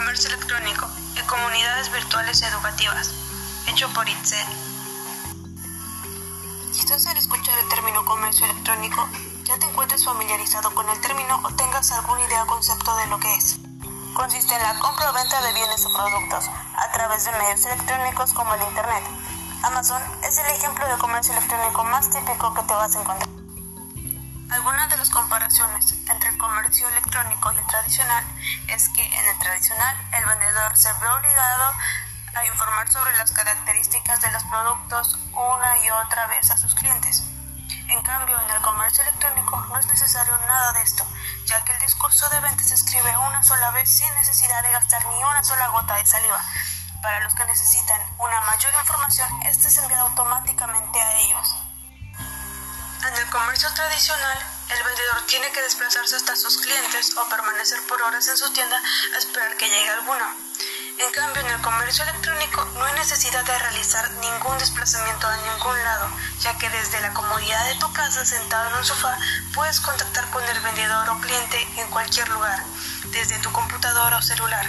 Comercio electrónico y comunidades virtuales educativas, hecho por Itzel. Quizás al escuchar el término comercio electrónico ya te encuentres familiarizado con el término o tengas alguna idea o concepto de lo que es. Consiste en la compra o venta de bienes o productos a través de medios electrónicos como el Internet. Amazon es el ejemplo de comercio electrónico más típico que te vas a encontrar. Algunas de las comparaciones entre el comercio electrónico y el tradicional es que en el tradicional el vendedor se ve obligado a informar sobre las características de los productos una y otra vez a sus clientes. En cambio, en el comercio electrónico no es necesario nada de esto, ya que el discurso de venta se escribe una sola vez sin necesidad de gastar ni una sola gota de saliva. Para los que necesitan una mayor información, este es enviado automáticamente a ellos. En el comercio tradicional, el vendedor tiene que desplazarse hasta sus clientes o permanecer por horas en su tienda a esperar que llegue alguno. En cambio, en el comercio electrónico no hay necesidad de realizar ningún desplazamiento a ningún lado, ya que desde la comodidad de tu casa sentado en un sofá puedes contactar con el vendedor o cliente en cualquier lugar, desde tu computadora o celular.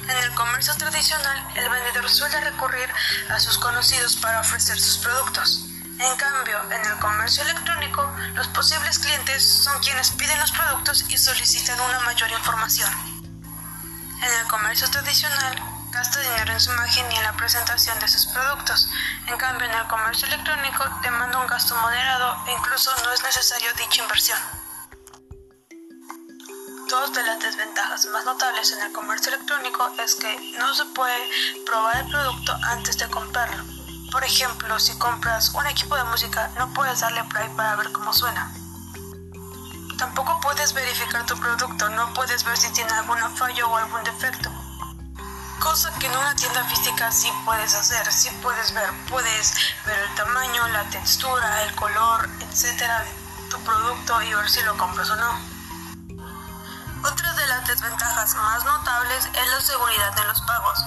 En el comercio tradicional, el vendedor suele recurrir a sus conocidos para ofrecer sus productos. En cambio, en el comercio electrónico, los posibles clientes son quienes piden los productos y solicitan una mayor información. En el comercio tradicional, gasta dinero en su imagen y en la presentación de sus productos. En cambio, en el comercio electrónico demanda un gasto moderado e incluso no es necesario dicha inversión. Dos de las desventajas más notables en el comercio electrónico es que no se puede probar el producto antes de comprarlo. Por ejemplo, si compras un equipo de música, no puedes darle play para ver cómo suena. Tampoco puedes verificar tu producto, no puedes ver si tiene algún fallo o algún defecto. Cosa que en una tienda física sí puedes hacer, sí puedes ver, puedes ver el tamaño, la textura, el color, etcétera, de tu producto y ver si lo compras o no. Otra de las desventajas más notables es la seguridad de los pagos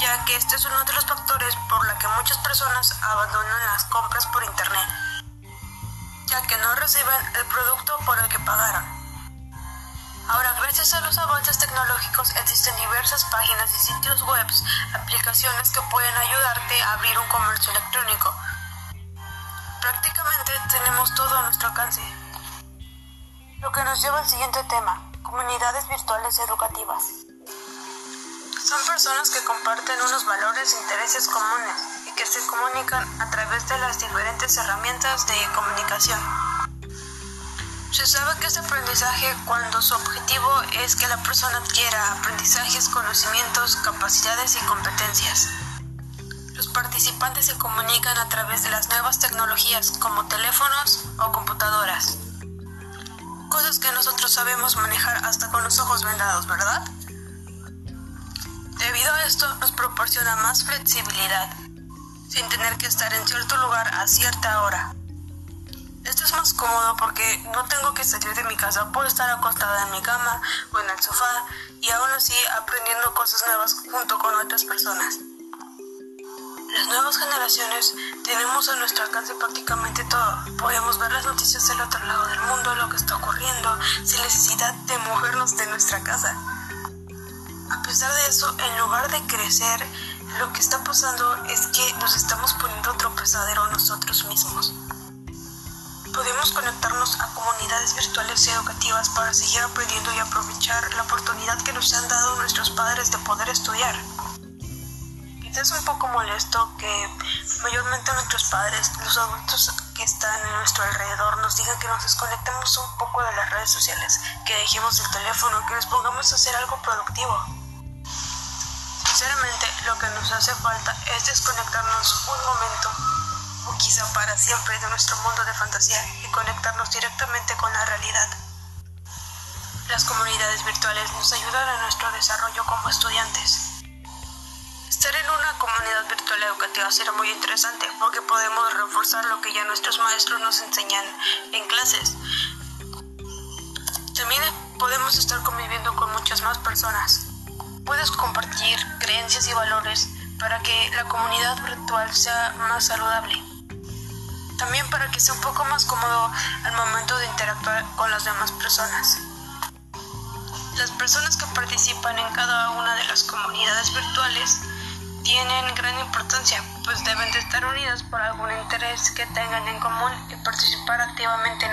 ya que este es uno de los factores por la que muchas personas abandonan las compras por internet, ya que no reciben el producto por el que pagaron. Ahora, gracias a los avances tecnológicos, existen diversas páginas y sitios web, aplicaciones que pueden ayudarte a abrir un comercio electrónico. Prácticamente tenemos todo a nuestro alcance. Lo que nos lleva al siguiente tema, comunidades virtuales educativas. Son personas que comparten unos valores e intereses comunes y que se comunican a través de las diferentes herramientas de comunicación. Se sabe que es aprendizaje cuando su objetivo es que la persona adquiera aprendizajes, conocimientos, capacidades y competencias. Los participantes se comunican a través de las nuevas tecnologías como teléfonos o computadoras. Cosas que nosotros sabemos manejar hasta con los ojos vendados, ¿verdad? Debido a esto nos proporciona más flexibilidad, sin tener que estar en cierto lugar a cierta hora. Esto es más cómodo porque no tengo que salir de mi casa, puedo estar acostada en mi cama o en el sofá y aún así aprendiendo cosas nuevas junto con otras personas. Las nuevas generaciones tenemos a nuestro alcance prácticamente todo. Podemos ver las noticias del otro lado del mundo, lo que está ocurriendo, sin necesidad de movernos de nuestra casa. A pesar de eso, en lugar de crecer, lo que está pasando es que nos estamos poniendo otro pesadero nosotros mismos. Podemos conectarnos a comunidades virtuales y educativas para seguir aprendiendo y aprovechar la oportunidad que nos han dado nuestros padres de poder estudiar. Quizás es un poco molesto que mayormente nuestros padres, los adultos que están en nuestro alrededor, nos digan que nos desconectemos un poco de las redes sociales, que dejemos el teléfono, que nos pongamos a hacer algo productivo. Sinceramente, lo que nos hace falta es desconectarnos un momento, o quizá para siempre, de nuestro mundo de fantasía y conectarnos directamente con la realidad. Las comunidades virtuales nos ayudan a nuestro desarrollo como estudiantes. Estar en una comunidad virtual educativa será muy interesante porque podemos reforzar lo que ya nuestros maestros nos enseñan en clases. También podemos estar conviviendo con muchas más personas puedes compartir creencias y valores para que la comunidad virtual sea más saludable. También para que sea un poco más cómodo al momento de interactuar con las demás personas. Las personas que participan en cada una de las comunidades virtuales tienen gran importancia, pues deben de estar unidas por algún interés que tengan en común y participar activamente